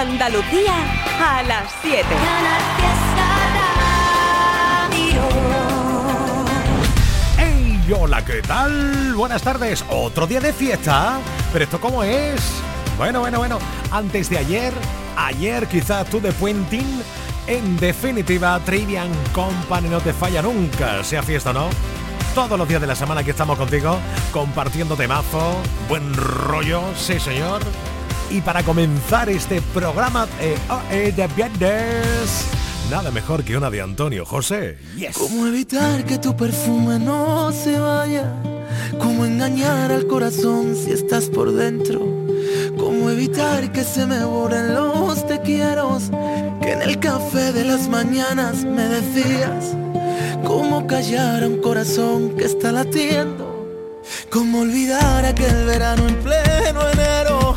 Andalucía a las 7. ¡Hey! Hola, ¿qué tal? Buenas tardes. Otro día de fiesta. ¿Pero esto cómo es? Bueno, bueno, bueno. Antes de ayer, ayer quizás tú de Puentín. En definitiva, Trivian Company no te falla nunca, sea fiesta o no. Todos los días de la semana que estamos contigo, compartiendo temazo, buen rollo, sí señor. Y para comenzar este programa eh, oh, eh, de viernes, nada mejor que una de Antonio José. Yes. ¿Cómo evitar que tu perfume no se vaya? ¿Cómo engañar al corazón si estás por dentro? ¿Cómo evitar que se me borren los te quiero? Que en el café de las mañanas me decías. ¿Cómo callar a un corazón que está latiendo? ¿Cómo olvidar aquel verano en pleno enero?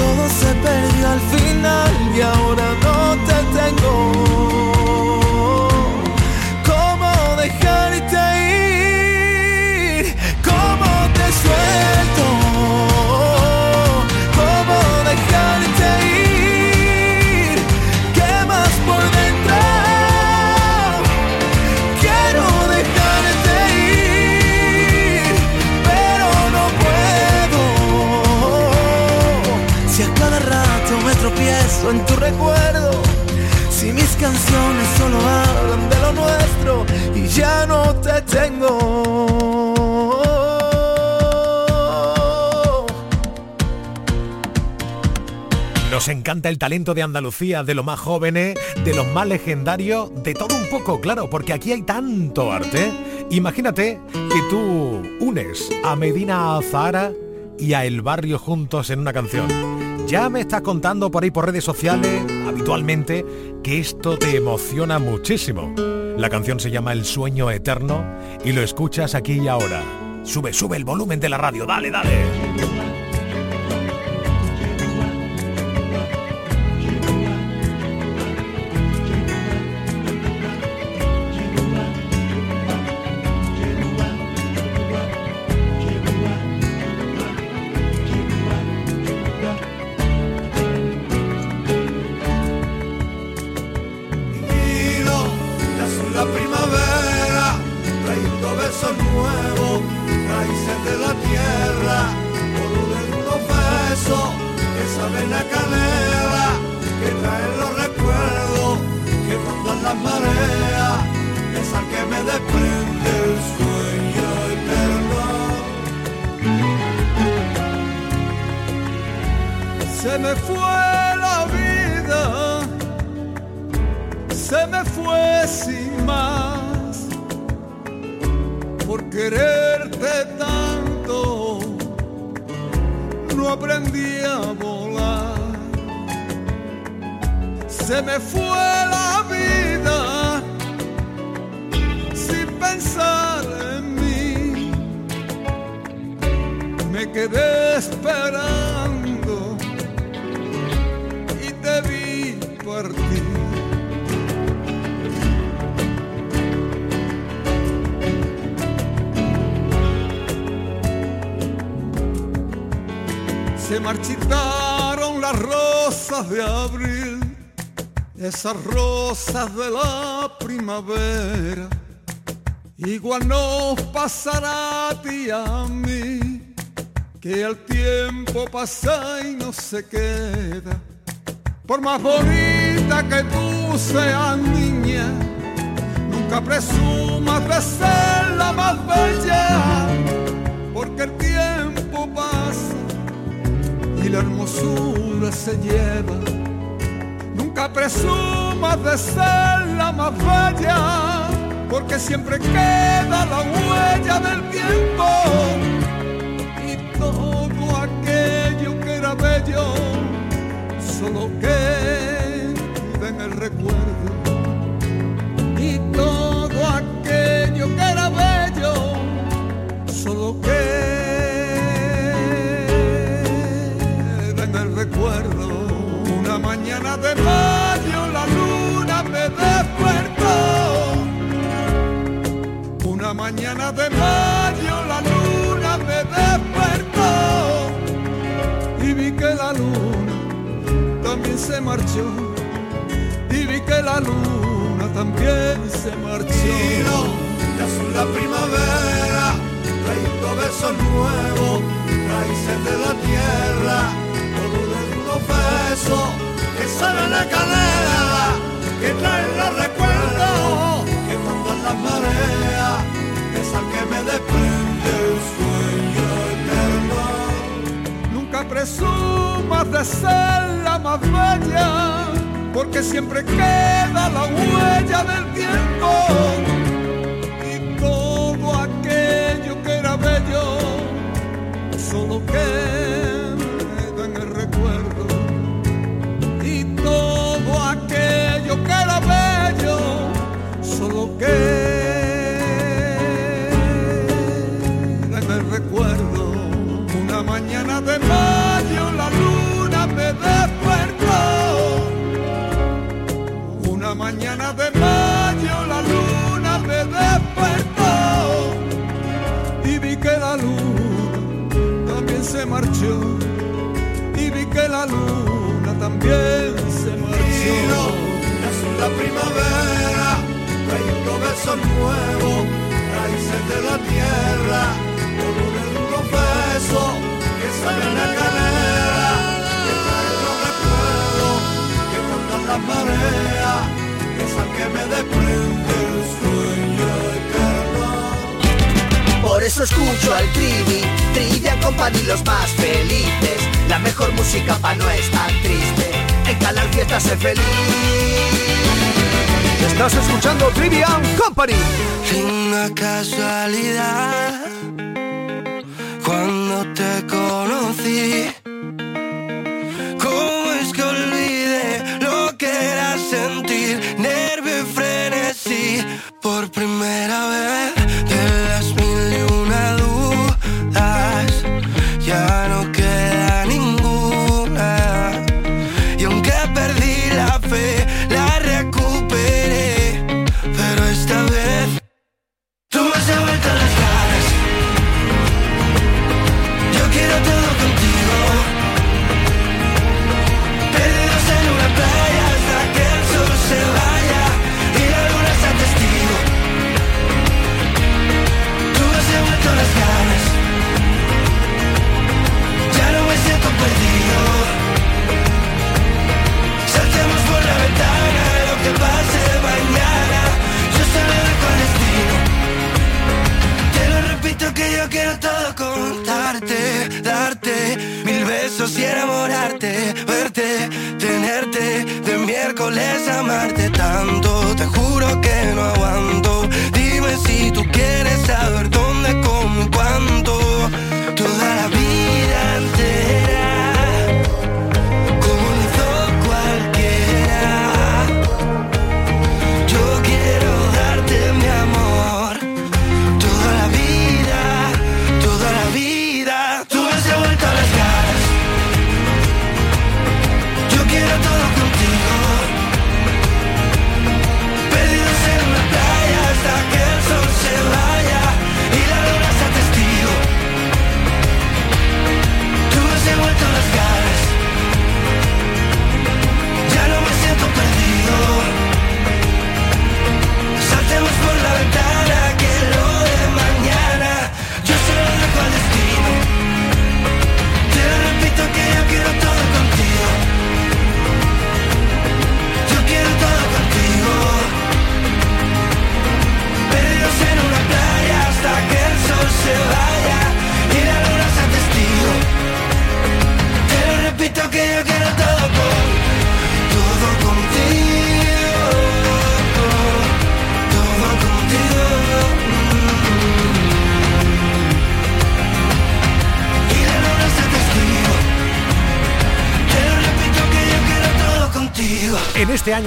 todo se perdió al final y ahora no te tengo. en tu Si mis canciones solo hablan de lo nuestro y ya no te tengo. Nos encanta el talento de Andalucía, de los más jóvenes, de los más legendarios, de todo un poco, claro, porque aquí hay tanto arte. Imagínate que tú unes a Medina Azahara y a El Barrio juntos en una canción. Ya me estás contando por ahí por redes sociales, habitualmente, que esto te emociona muchísimo. La canción se llama El sueño eterno y lo escuchas aquí y ahora. Sube, sube el volumen de la radio, dale, dale. Me quedé esperando y te vi partir. se marchitaron las rosas de abril, esas rosas de la primavera. Igual nos pasará a ti y a mí, que el tiempo pasa y no se queda. Por más bonita que tú seas niña, nunca presumas de ser la más bella, porque el tiempo pasa y la hermosura se lleva. Nunca presumas de ser la más bella, porque siempre queda la huella del tiempo era bello solo queda en el recuerdo. Y todo aquello que era bello solo queda recuerdo. Una mañana de mayo la luna me despertó. Una mañana de mayo se marchó. Y vi que la luna también se marchó. de azul la primavera, trayendo besos nuevos, raíces de la tierra besos que salen la canela, que traen presumas de ser la más bella, porque siempre queda la huella del tiempo. Y todo aquello que era bello, solo queda se marchó. Y vi que la luna también se marchó la primavera, trayendo besos nuevos, raíces de la tierra, colores de unos besos que salen la canela, que traen los recuerdos, que cortan las mareas, que es al que me desprende el. Por eso escucho al Trivi, Trivia Company los más felices, la mejor música pa' no estar triste, en Canal Fiesta sé feliz. Estás escuchando Trivian Company. Una casualidad. Cuando te conocí.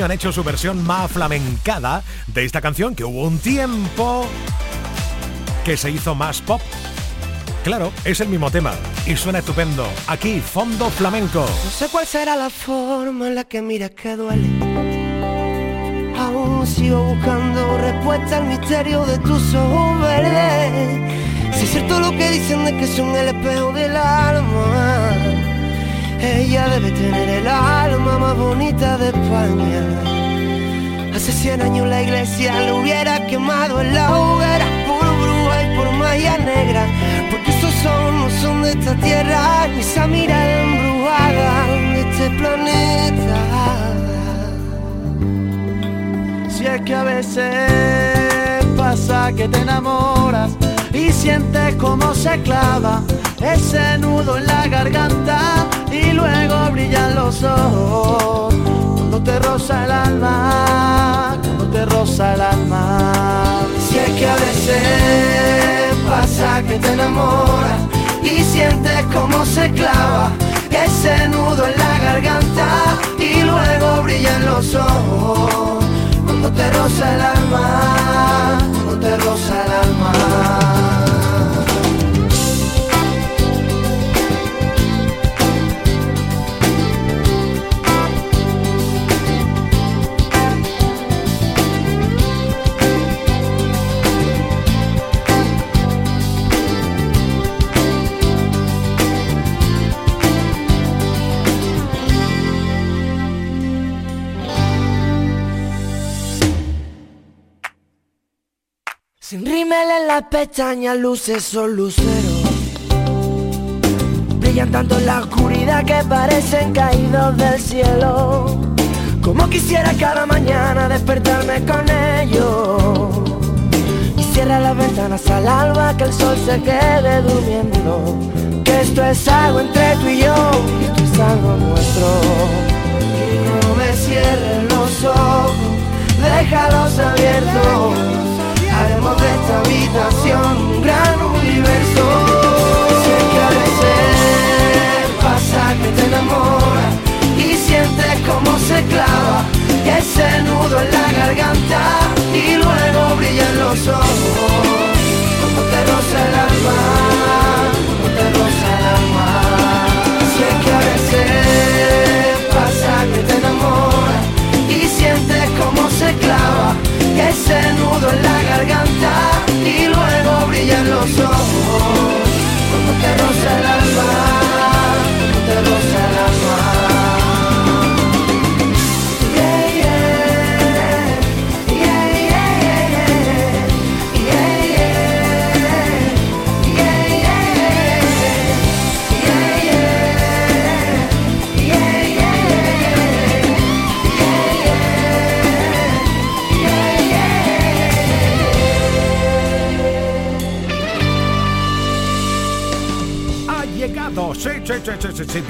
Han hecho su versión más flamencada de esta canción que hubo un tiempo que se hizo más pop. Claro, es el mismo tema y suena estupendo. Aquí, fondo flamenco. No sé cuál será la forma en la que miras que duele. Aún sigo buscando respuesta al misterio de tus ojos verdes. Si es cierto lo que dicen de que son el espejo del alma. Ella debe tener el alma más bonita de España. Hace 100 años la iglesia le hubiera quemado en la hoguera por bruja y por magia negra. Porque esos ojos no son de esta tierra, ni esa mirada embrujada de este planeta. Si es que a veces pasa que te enamoras y sientes como se clava ese nudo en la garganta y luego brillan los ojos cuando te roza el alma, cuando te roza el alma. Si es que a veces pasa que te enamoras y sientes como se clava ese nudo en la garganta y luego brillan los ojos cuando te roza el alma, cuando te roza el alma. Las pestañas, luces son luceros. Brillan tanto en la oscuridad que parecen caídos del cielo. Como quisiera cada mañana despertarme con ellos. Y cierra las ventanas al alba, que el sol se quede durmiendo. Que esto es algo entre tú y yo, que esto es algo nuestro. Que no me cierren los ojos, déjalos abiertos. Esta habitación un gran universo. Sé que a veces pasa que te enamoras y sientes como se clava ese nudo en la garganta y luego brillan los ojos. Cuando te el alma, ese nudo en la garganta y luego brillan los ojos cuando te roza el alma, cuando te roza el alma.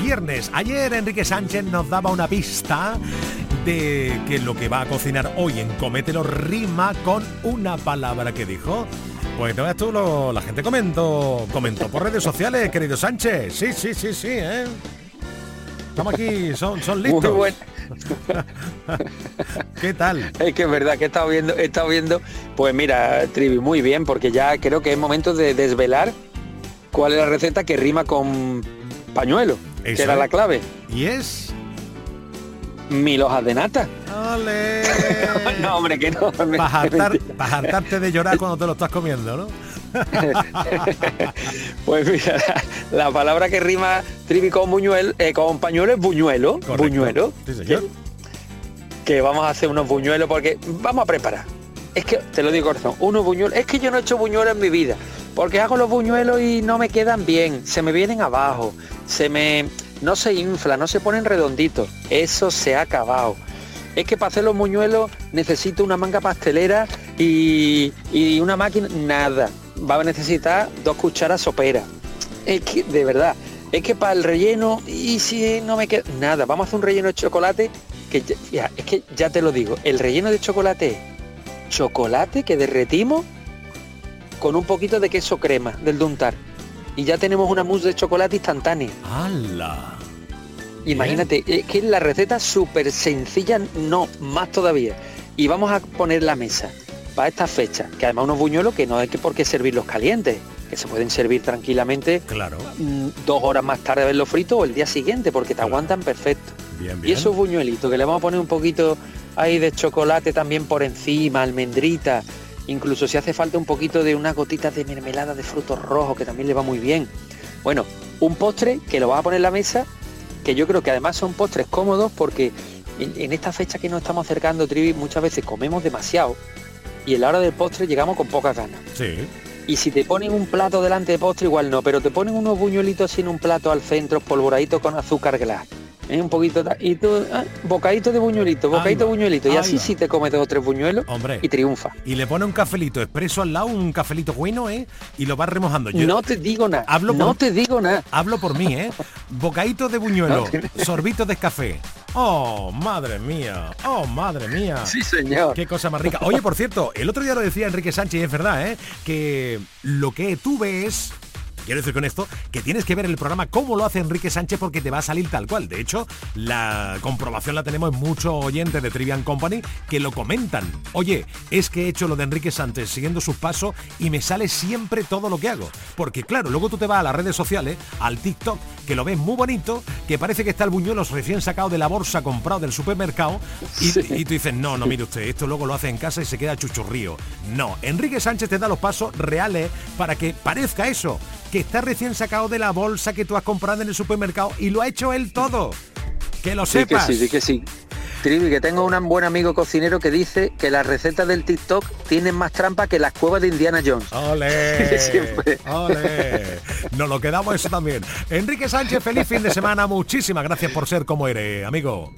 Viernes. Ayer Enrique Sánchez nos daba una pista de que lo que va a cocinar hoy en Comételo rima con una palabra que dijo. Pues no veas tú, lo, la gente comentó, comentó por redes sociales, querido Sánchez. Sí, sí, sí, sí, ¿eh? Estamos aquí, son, son listos. Muy bueno. ¿Qué tal? Es que es verdad que he estado viendo, he estado viendo, pues mira, Trivi, muy bien, porque ya creo que es momento de desvelar cuál es la receta que rima con pañuelo, que era la clave. ¿Y es? Mil hojas de nata. ¡Ole! no, hombre, que no. Para hartarte de llorar cuando te lo estás comiendo, ¿no? pues mira, la, palabra que rima trivi con buñuelo, eh, con pañuelo es buñuelo. Buñuelo. Que, vamos a hacer unos buñuelos porque vamos a preparar. Es que, te lo digo corazón, unos buñuelos. Es que yo no he hecho buñuelos en mi vida. Porque hago los buñuelos y no me quedan bien. Se me vienen abajo. Se me. No se infla, no se ponen redonditos. Eso se ha acabado es que para hacer los buñuelos necesito una manga pastelera y, y, una máquina, nada va a necesitar dos cucharas soperas. Es que, de verdad, es que para el relleno, y si no me queda nada, vamos a hacer un relleno de chocolate, que ya, es que ya te lo digo, el relleno de chocolate chocolate que derretimos con un poquito de queso crema del Duntar. Y ya tenemos una mousse de chocolate instantánea. ¡Hala! Imagínate, es que la receta súper sencilla, no, más todavía. Y vamos a poner la mesa para esta fecha, que además unos buñuelos que no hay que por qué servirlos calientes, que se pueden servir tranquilamente claro. Mm, dos horas más tarde de verlo frito o el día siguiente, porque te aguantan perfecto. Y esos buñuelitos que le vamos a poner un poquito ahí de chocolate también por encima, almendrita, incluso si hace falta un poquito de una gotita de mermelada de frutos rojos, que también le va muy bien. Bueno, un postre que lo vas a poner en la mesa, que yo creo que además son postres cómodos porque en, en esta fecha que nos estamos acercando, Trivi, muchas veces comemos demasiado y en la hora del postre llegamos con pocas ganas. Sí. Y si te ponen un plato delante de postre, igual no, pero te ponen unos buñuelitos sin un plato al centro, polvoraditos con azúcar glass. ¿Eh? Un poquito y tú, ah, bocadito de buñuelito, bocadito de buñuelito. Y así sí te comes dos o tres buñuelos Hombre. y triunfa. Y le pone un cafelito expreso al lado, un cafelito bueno, ¿eh? Y lo vas remojando. Yo no te digo nada. Hablo no te digo nada. Hablo por mí, ¿eh? Bocadito de buñuelo, sorbito de café. Oh, madre mía. Oh, madre mía. Sí, señor. Qué cosa más rica. Oye, por cierto, el otro día lo decía Enrique Sánchez y es verdad, ¿eh? Que lo que tú ves Quiero decir con esto que tienes que ver el programa cómo lo hace Enrique Sánchez porque te va a salir tal cual. De hecho, la comprobación la tenemos en muchos oyentes de Trivian Company que lo comentan. Oye, es que he hecho lo de Enrique Sánchez siguiendo sus pasos y me sale siempre todo lo que hago. Porque claro, luego tú te vas a las redes sociales, al TikTok, que lo ves muy bonito, que parece que está el buñuelo recién sacado de la bolsa comprado del supermercado y, y tú dices, no, no, mire usted, esto luego lo hace en casa y se queda chuchurrío. No, Enrique Sánchez te da los pasos reales para que parezca eso que está recién sacado de la bolsa que tú has comprado en el supermercado y lo ha hecho él todo. Que lo sepas. Sí, sí, que sí. Trivi, que tengo un buen amigo cocinero que dice que las recetas del TikTok tienen más trampa que las cuevas de Indiana Jones. ¡Ole! ¡Ole! Nos lo quedamos eso también. Enrique Sánchez, feliz fin de semana. Muchísimas gracias por ser como eres, amigo.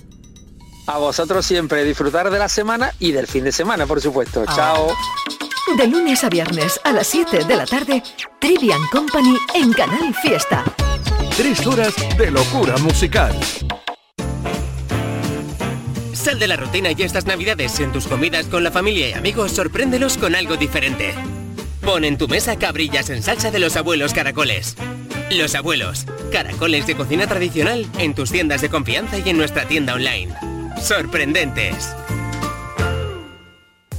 A vosotros siempre disfrutar de la semana y del fin de semana, por supuesto. Ah. Chao. De lunes a viernes a las 7 de la tarde, Trivian Company en Canal Fiesta. Tres horas de locura musical. Sal de la rutina y estas navidades en tus comidas con la familia y amigos, sorpréndelos con algo diferente. Pon en tu mesa cabrillas en salsa de los abuelos caracoles. Los abuelos, caracoles de cocina tradicional en tus tiendas de confianza y en nuestra tienda online. Sorprendentes.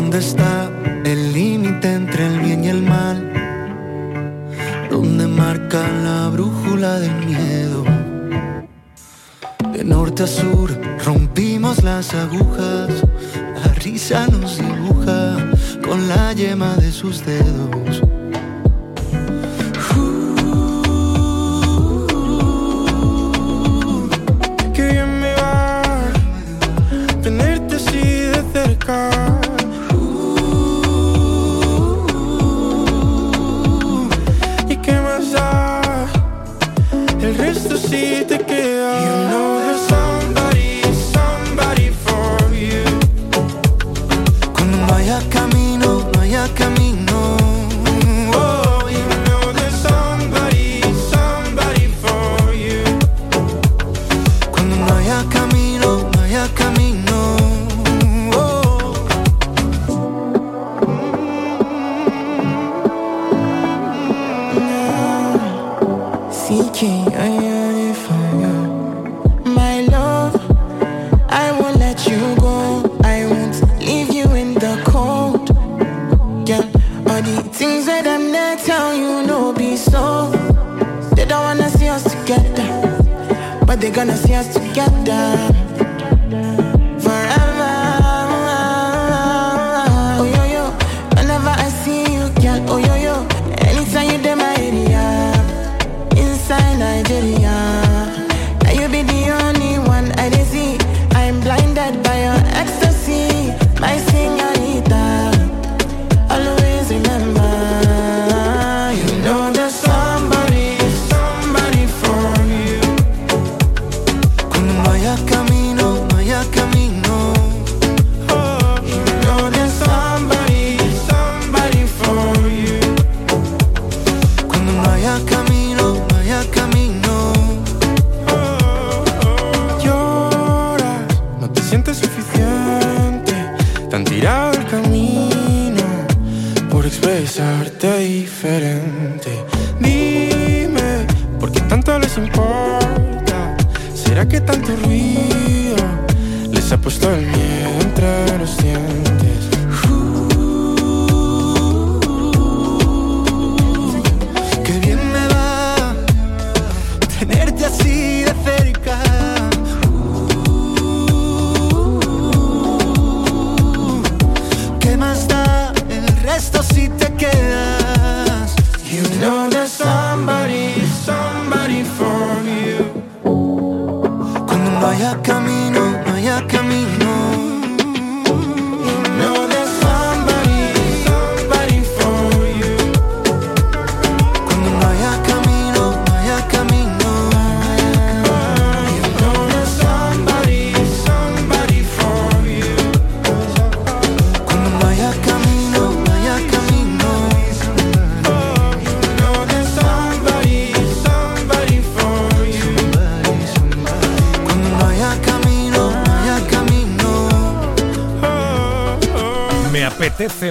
¿Dónde está el límite entre el bien y el mal? ¿Dónde marca la brújula del miedo? De norte a sur rompimos las agujas, la risa nos dibuja con la yema de sus dedos. car see the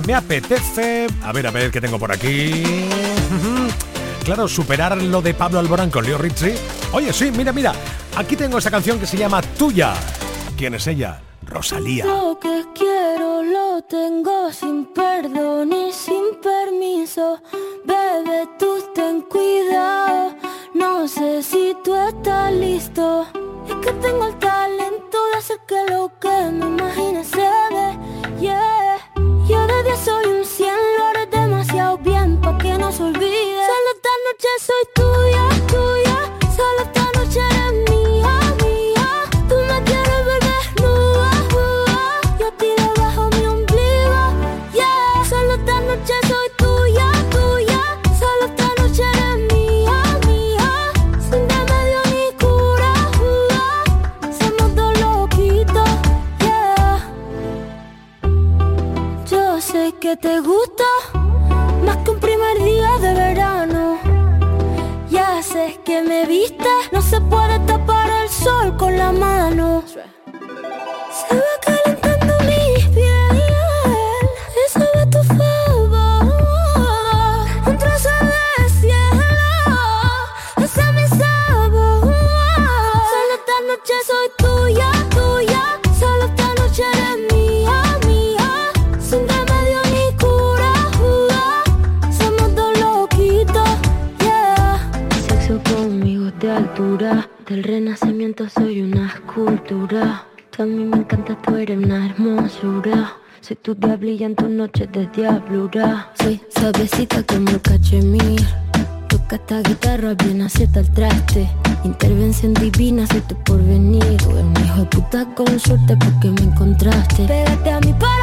me apetece. A ver, a ver, ¿qué tengo por aquí? claro, superar lo de Pablo Alborán con Leo Ritchie. Oye, sí, mira, mira. Aquí tengo esta canción que se llama Tuya. ¿Quién es ella? Rosalía. no se puede tapar el sol con la mano. siento soy una escultura. Tú a mí me encanta, tú eres una hermosura. Soy tu diablilla en tus noches de diablura. Soy sabecita como cachemir. Toca esta guitarra bien acierta el traste. Intervención divina, soy tu porvenir. Tú eres mi hijo de puta con suerte porque me encontraste. Pégate a mi parte.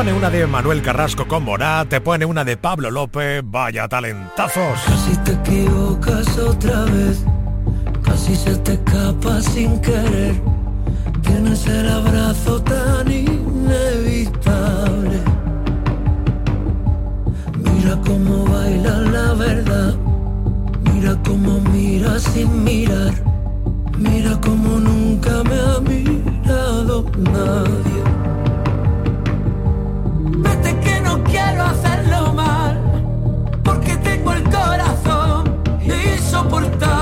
pone una de Manuel Carrasco con Morá, te pone una de Pablo López, vaya talentazos. Casi te equivocas otra vez, casi se te escapa sin querer. Tienes el abrazo tan inevitable. Mira cómo baila la verdad, mira cómo mira sin mirar, mira cómo nunca me ha mirado nadie. quiero hacerlo mal, porque tengo el corazón insoportable.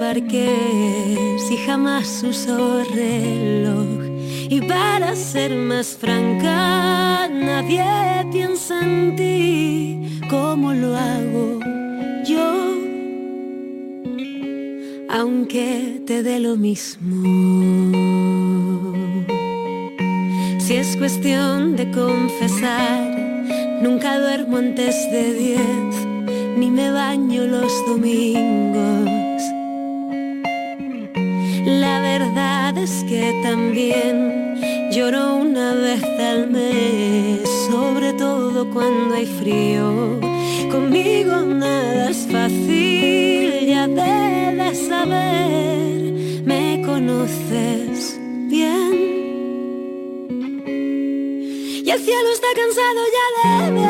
Hasta el parque, si jamás uso reloj. Y para ser más franca, nadie piensa en ti como lo hago yo, aunque te dé lo mismo. Si es cuestión de confesar, nunca duermo antes de diez, ni me baño los domingos. Que también Lloro una vez al mes, sobre todo cuando hay frío. Conmigo nada es fácil, ya debes saber, me conoces bien. Y el cielo está cansado ya de ver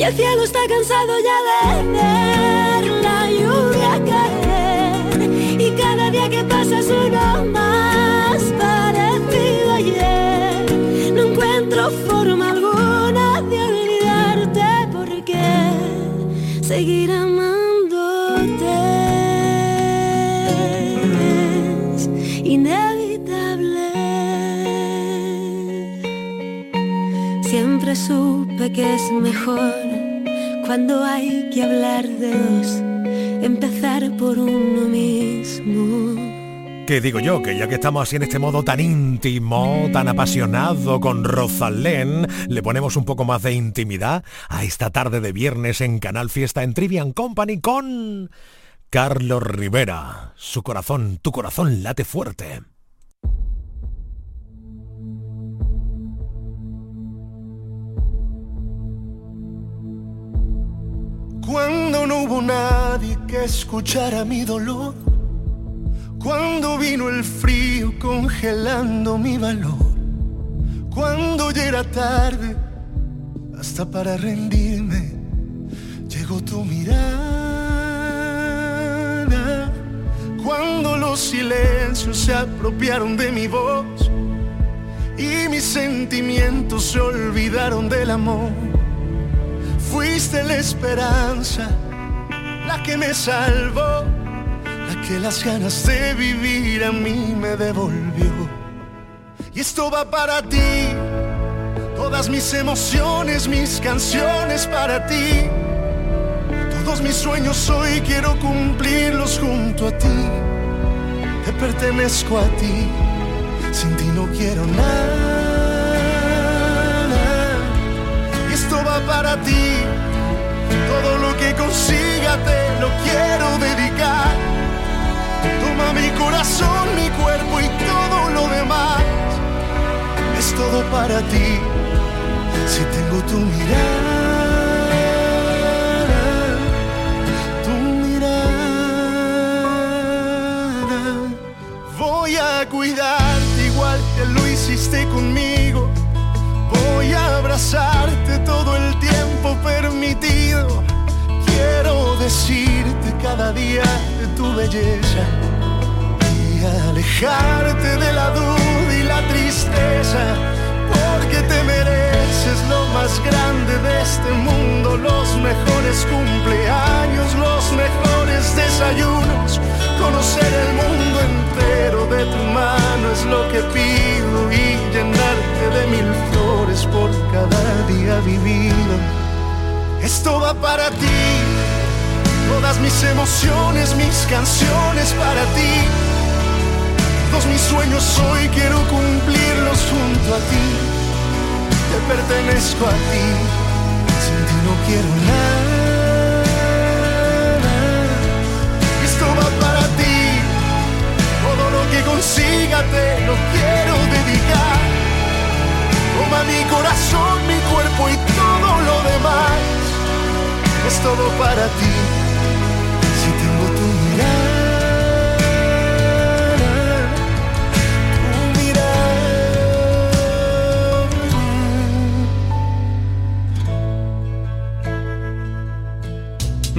Y el cielo está cansado ya de ver la lluvia caer, y cada día que pasa es más parecido ayer. No encuentro forma mejor cuando hay que hablar de dos, empezar por uno mismo. ¿Qué digo yo? Que ya que estamos así en este modo tan íntimo, tan apasionado con Rosalén, le ponemos un poco más de intimidad a esta tarde de viernes en Canal Fiesta en Trivian Company con Carlos Rivera. Su corazón, tu corazón late fuerte. Cuando no hubo nadie que escuchara mi dolor, cuando vino el frío congelando mi valor, cuando ya era tarde, hasta para rendirme, llegó tu mirada. Cuando los silencios se apropiaron de mi voz y mis sentimientos se olvidaron del amor Fuiste la esperanza, la que me salvó, la que las ganas de vivir a mí me devolvió. Y esto va para ti, todas mis emociones, mis canciones para ti. Todos mis sueños hoy quiero cumplirlos junto a ti. Te pertenezco a ti, sin ti no quiero nada. para ti. Todo lo que consiga te lo quiero dedicar. Toma mi corazón, mi cuerpo y todo lo demás. Es todo para ti si tengo tu mirada. Voy a cuidarte igual que lo hiciste conmigo. Voy a abrazarte decirte cada día de tu belleza y alejarte de la duda y la tristeza, porque te mereces lo más grande de este mundo, los mejores cumpleaños, los mejores desayunos Conocer el mundo entero de tu mano es lo que pido y llenarte de mil flores por cada día vivido. Esto va para ti, todas mis emociones, mis canciones para ti. Todos mis sueños hoy quiero cumplirlos junto a ti. Te pertenezco a ti, sin ti no quiero nada. que consiga te lo quiero dedicar. Toma mi corazón, mi cuerpo y todo lo demás. Es todo para ti.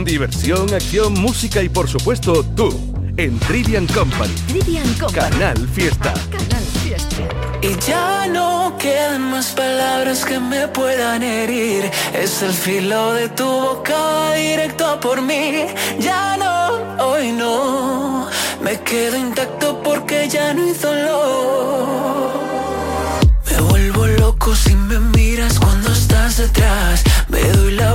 Diversión, acción, música y por supuesto tú en Trivian Company. Trivian Company. Canal Fiesta. Canal Fiesta. Y ya no quedan más palabras que me puedan herir. Es el filo de tu boca directo por mí. Ya no, hoy no. Me quedo intacto porque ya no hay dolor. Me vuelvo loco si me miras cuando estás detrás.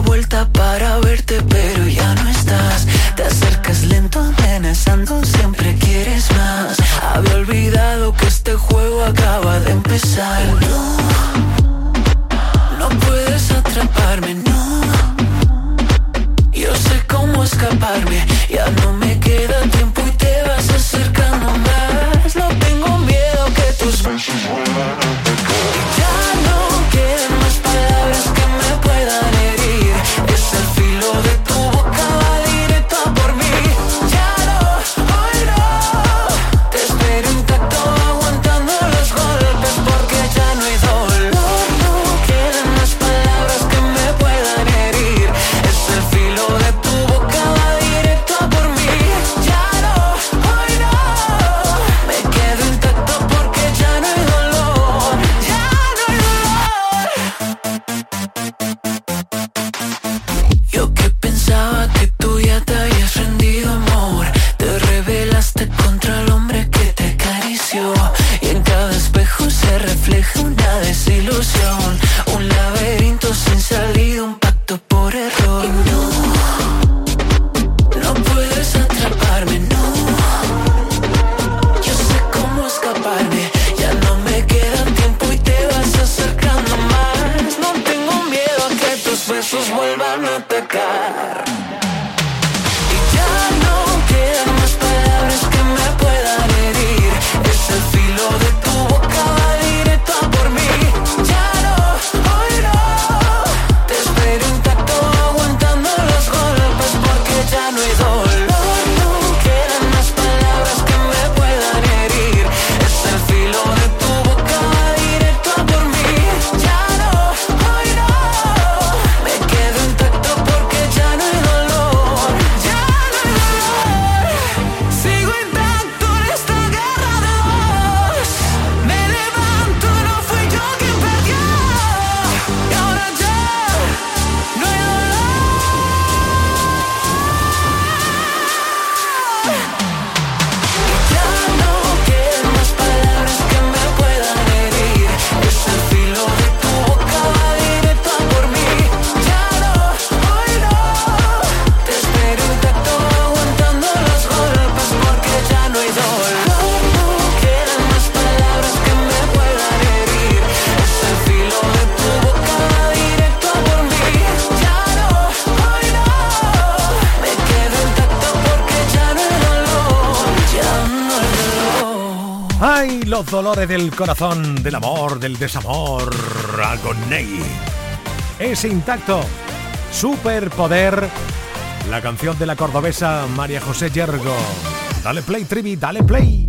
Vuelta para verte, pero ya no estás. Te acercas lento, amenazando, siempre quieres más. Había olvidado que este juego acaba de empezar. No, no puedes atraparme, no. Yo sé cómo escaparme, ya no me queda tiempo y te vas acercando más. No tengo miedo que tus besos del corazón, del amor, del desamor, Agoney. Es intacto, superpoder, la canción de la cordobesa María José Yergo. Dale play, Trivi, dale play.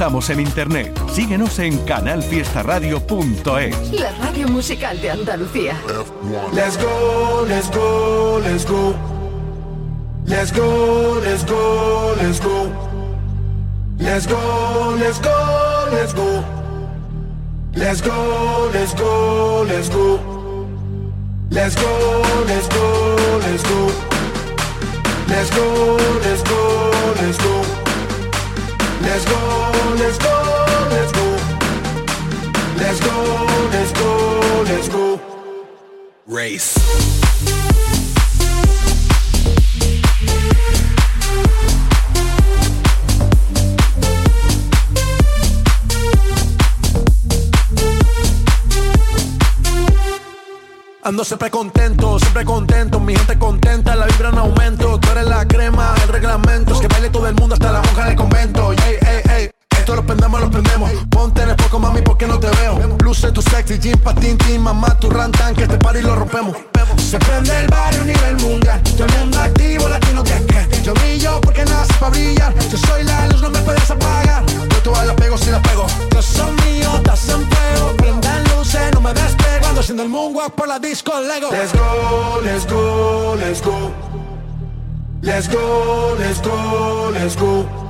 Estamos en internet. Síguenos en canalfiestaradio.es. La radio musical de Andalucía. Let's go, let's go, let's go. Let's go, let's go, let's go. Let's go, let's go, let's go. Let's go, let's go, let's go. Let's go, let's go, let's go. Let's go, let's go, let's go. Let's go, let's go, let's go. Let's go, let's go. Race. Ando siempre contento, siempre contento, mi gente contenta, la vibra en aumento, prendemos, lo prendemos, ponte en el poco mami porque no te veo, luce tu sexy, jean, patín, tin, mamá, tu rantan, que este party lo rompemos, se prende el barrio a nivel mundial, todo el mundo activo, latino que que, yo brillo porque nace para brillar, yo soy la luz, no me puedes apagar, yo todas la pego si la pego, yo soy mío, estás en fuego, prendan luces, no me despego, ando haciendo el moonwalk por la disco Lego. Let's go, let's go, let's go. Let's go, let's go, let's go.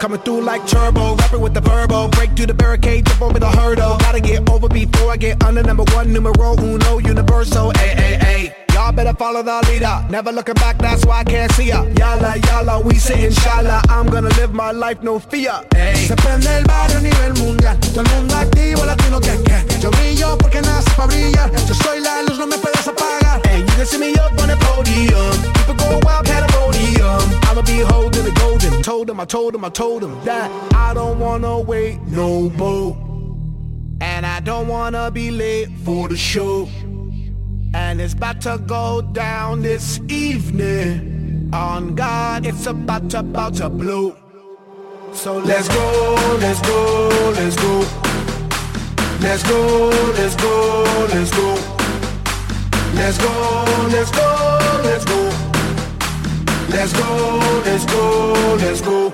Coming through like turbo, rapping with the verbo. Break through the barricade, jump over the hurdle. Gotta get over before I get under number one, numero uno, universal. Ay, ay, ay. Y'all better follow the leader. Never looking back, that's why I can't see ya. Yala, yala, we say inshallah. I'm gonna live my life, no fear. Ay. Se prende el barrio a nivel mundial. Todo el mundo activo, latino que que. Yo brillo porque nace para brillar. Yo soy la luz, no me puedes apagar. Hey, you can see me up on the podium. People go wild, pandemonium. I'ma be holding the golden. Told him, I told him, I told him that I don't wanna wait no more. And I don't wanna be late for the show. And it's about to go down this evening. On God, it's about to, about to blow. So let's go, let's go, let's go. Let's go, let's go, let's go. Let's go, let's go, let's go. Let's go, let's go, let's go.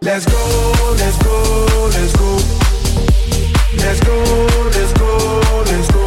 Let's go, let's go, let's go. Let's go, let's go, let's go.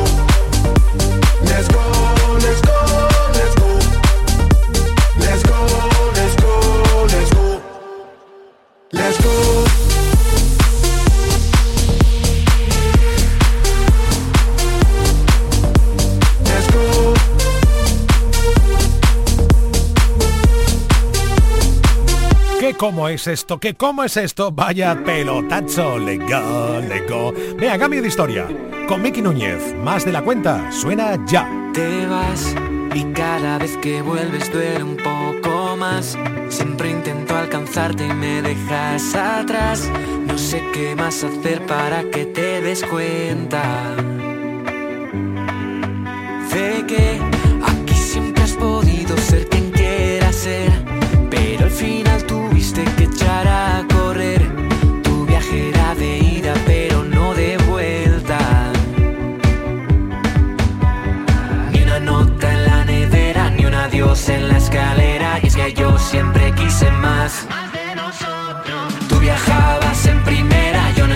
Cómo es esto? ¿Qué cómo es esto? Vaya pelotazo. Let go, let go. Vea, cambio de historia. Con Miki Núñez. Más de la cuenta. Suena ya. Te vas y cada vez que vuelves duele un poco más. Siempre intento alcanzarte y me dejas atrás. No sé qué más hacer para que te des cuenta. De que aquí siempre has podido ser quien quieras ser. Pero al final tuviste que echar a correr. Tu viaje era de ida, pero no de vuelta. Ni una nota en la nevera, ni un adiós en la escalera. Y es que yo siempre quise más. Tú viajabas en primera, yo no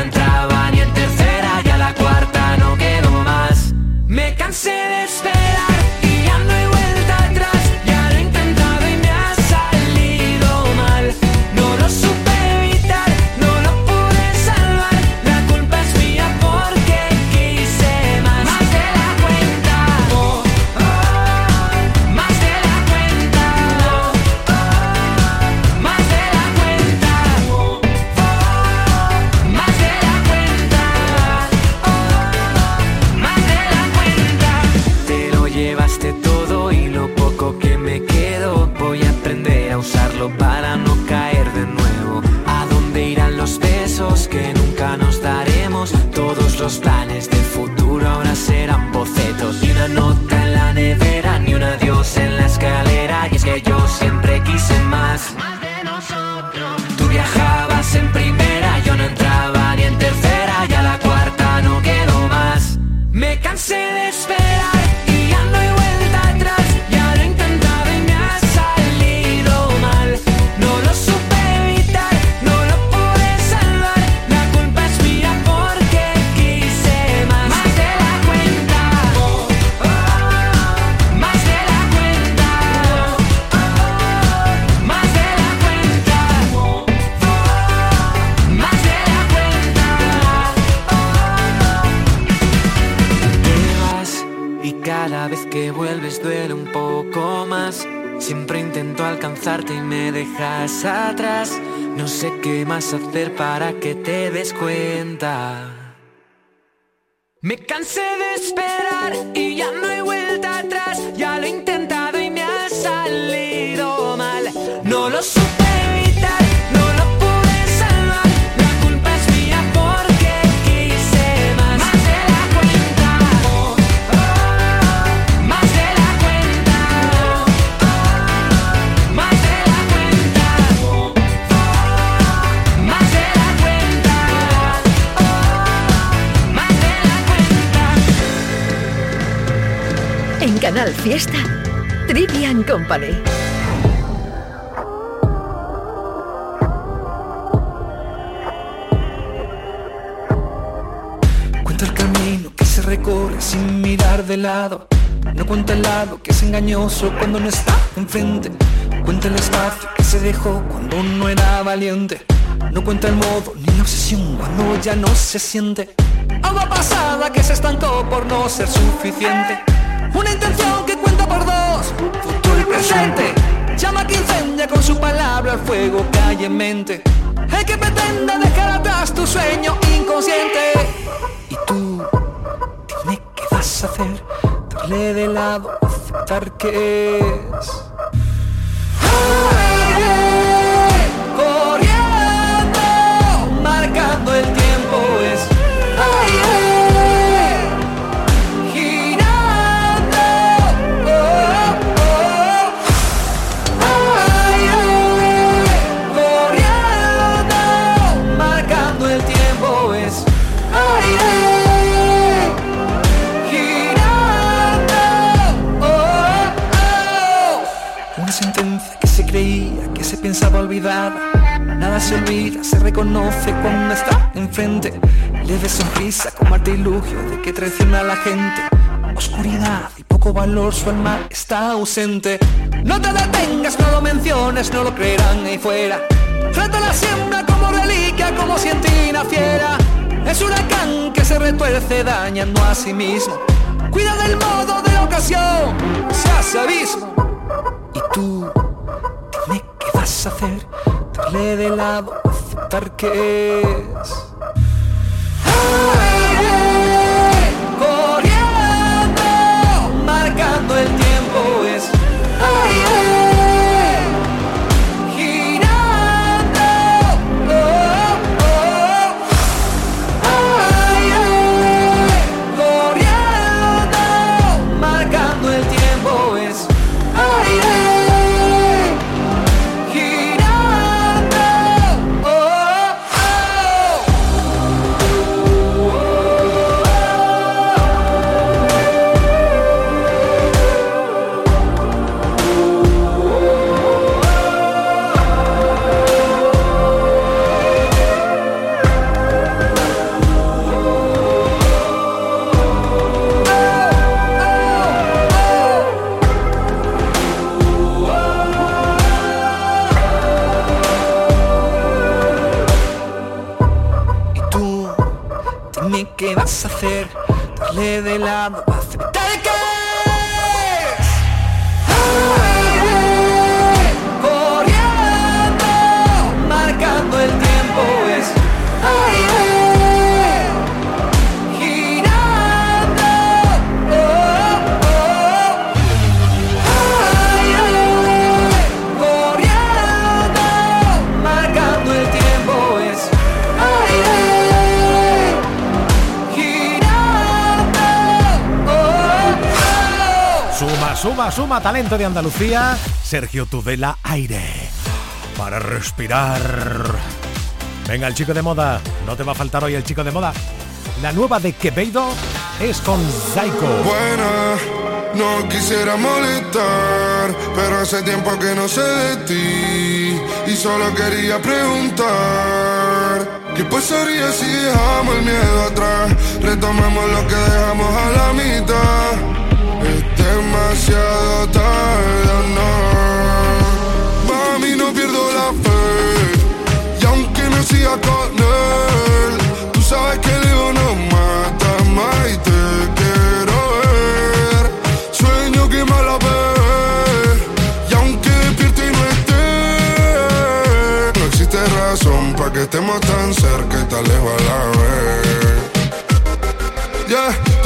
Fiesta, Trivian Company. Cuenta el camino que se recorre sin mirar de lado. No cuenta el lado que es engañoso cuando no está enfrente. Cuenta el espacio que se dejó cuando no era valiente. No cuenta el modo ni la obsesión cuando ya no se siente. Agua pasada que se estancó por no ser suficiente. Una intención que por dos, futuro y presente. Llama que incendia con su palabra el fuego que en mente. El que pretende dejar atrás tu sueño inconsciente. Y tú, dime qué vas a hacer. Darle de lado, aceptar que es. corriendo, marcando el tiempo Se olvida, se reconoce cuando está enfrente. Leve sonrisa como artilugio de que traiciona a la gente. Oscuridad y poco valor, su alma está ausente. No te detengas, no lo menciones, no lo creerán ahí fuera. Frente a la siembra como reliquia, como si en ti naciera. Es huracán que se retuerce dañando a sí mismo. Cuida del modo de la ocasión, se hace abismo. Y tú hacer? De lado, aceptar que es. ¿qué vas a hacer? Darle de lado, Suma, suma talento de Andalucía, Sergio Tudela Aire. para respirar. Venga, el chico de moda. No te va a faltar hoy el chico de moda. La nueva de Quevedo es con Psycho. Buena, no quisiera molestar, pero hace tiempo que no sé de ti y solo quería preguntar. ¿Qué pasaría si dejamos el miedo atrás? Retomamos lo que dejamos a la mitad. Demasiado tarde, no. Mami, no pierdo la fe. Y aunque no siga con él, tú sabes que el ego no mata más y te quiero ver. Sueño que me la ve. Y aunque despierte y no esté, no existe razón para que estemos tan cerca y tan lejos a la vez.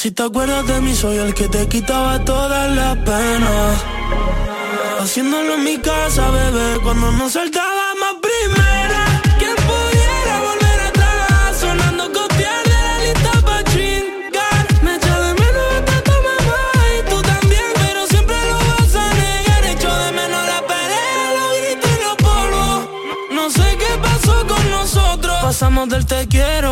si te acuerdas de mí, soy el que te quitaba todas las penas. Haciéndolo en mi casa, bebé, cuando nos saltábamos primera. ¿Quién pudiera volver atrás? Sonando copiar de la lista pa' chingar. Me echa de menos hasta tu mamá y tú también, pero siempre lo vas a negar. Echo de menos la pelea, los gritos y los polvos. No sé qué pasó con nosotros. Pasamos del te quiero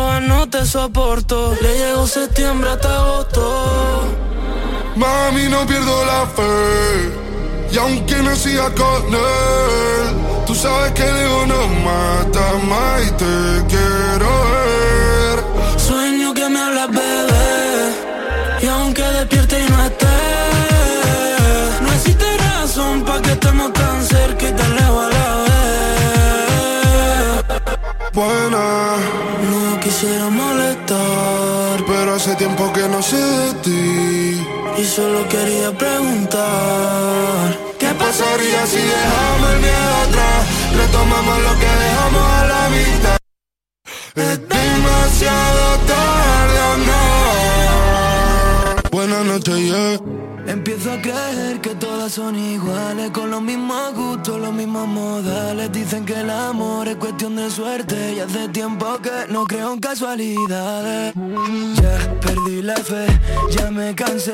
te soporto. Le llegó septiembre hasta agosto. Mami, no pierdo la fe. Y aunque no siga con él, tú sabes que el ego no mata más y te quiero ver. Sueño que me hablas, bebé. Y aunque despierte y no esté, no existe razón para que estemos tan cerca y tan lejos a la vez. No quisiera molestar, pero hace tiempo que no sé de ti. y solo quería preguntar. ¿Qué pasaría si dejamos el miedo atrás? Retomamos lo que dejamos a la vista. Es demasiado Empiezo a creer que todas son iguales, con los mismos gustos, los mismos modales. Dicen que el amor es cuestión de suerte y hace tiempo que no creo en casualidades. Ya perdí la fe, ya me cansé.